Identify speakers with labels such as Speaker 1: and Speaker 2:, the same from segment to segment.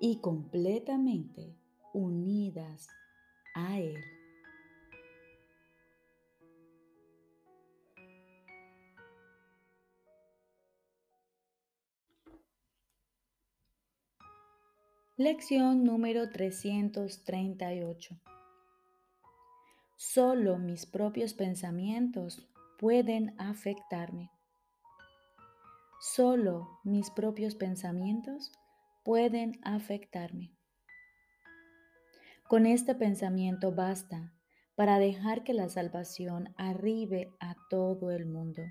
Speaker 1: y completamente unidas a Él. Lección número 338. Solo mis propios pensamientos pueden afectarme. Solo mis propios pensamientos pueden afectarme. Con este pensamiento basta para dejar que la salvación arribe a todo el mundo,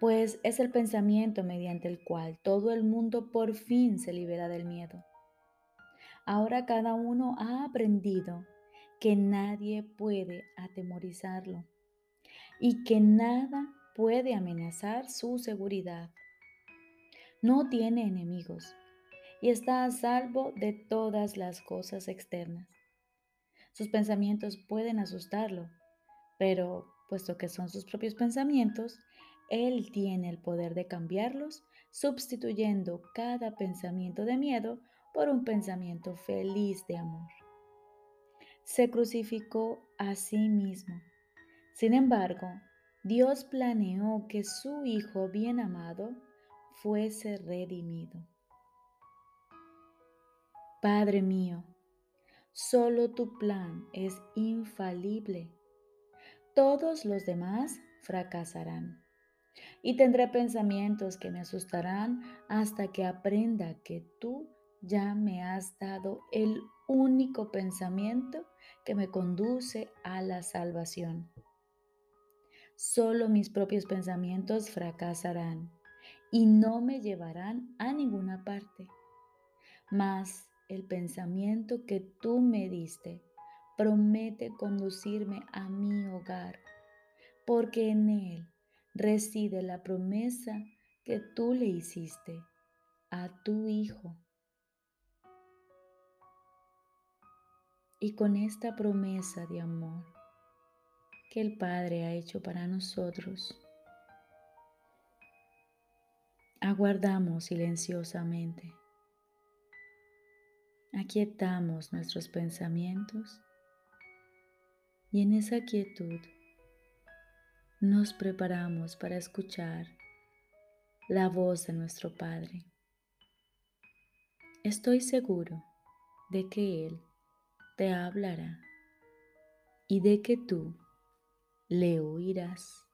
Speaker 1: pues es el pensamiento mediante el cual todo el mundo por fin se libera del miedo. Ahora cada uno ha aprendido que nadie puede atemorizarlo y que nada puede amenazar su seguridad. No tiene enemigos y está a salvo de todas las cosas externas. Sus pensamientos pueden asustarlo, pero puesto que son sus propios pensamientos, Él tiene el poder de cambiarlos sustituyendo cada pensamiento de miedo por un pensamiento feliz de amor. Se crucificó a sí mismo. Sin embargo, Dios planeó que su Hijo bien amado fuese redimido. Padre mío, solo tu plan es infalible. Todos los demás fracasarán y tendré pensamientos que me asustarán hasta que aprenda que tú ya me has dado el único pensamiento que me conduce a la salvación. Solo mis propios pensamientos fracasarán y no me llevarán a ninguna parte. Mas el pensamiento que tú me diste promete conducirme a mi hogar, porque en él reside la promesa que tú le hiciste a tu Hijo. Y con esta promesa de amor que el Padre ha hecho para nosotros, aguardamos silenciosamente. Aquietamos nuestros pensamientos y en esa quietud nos preparamos para escuchar la voz de nuestro Padre. Estoy seguro de que Él te hablará y de que tú le oirás.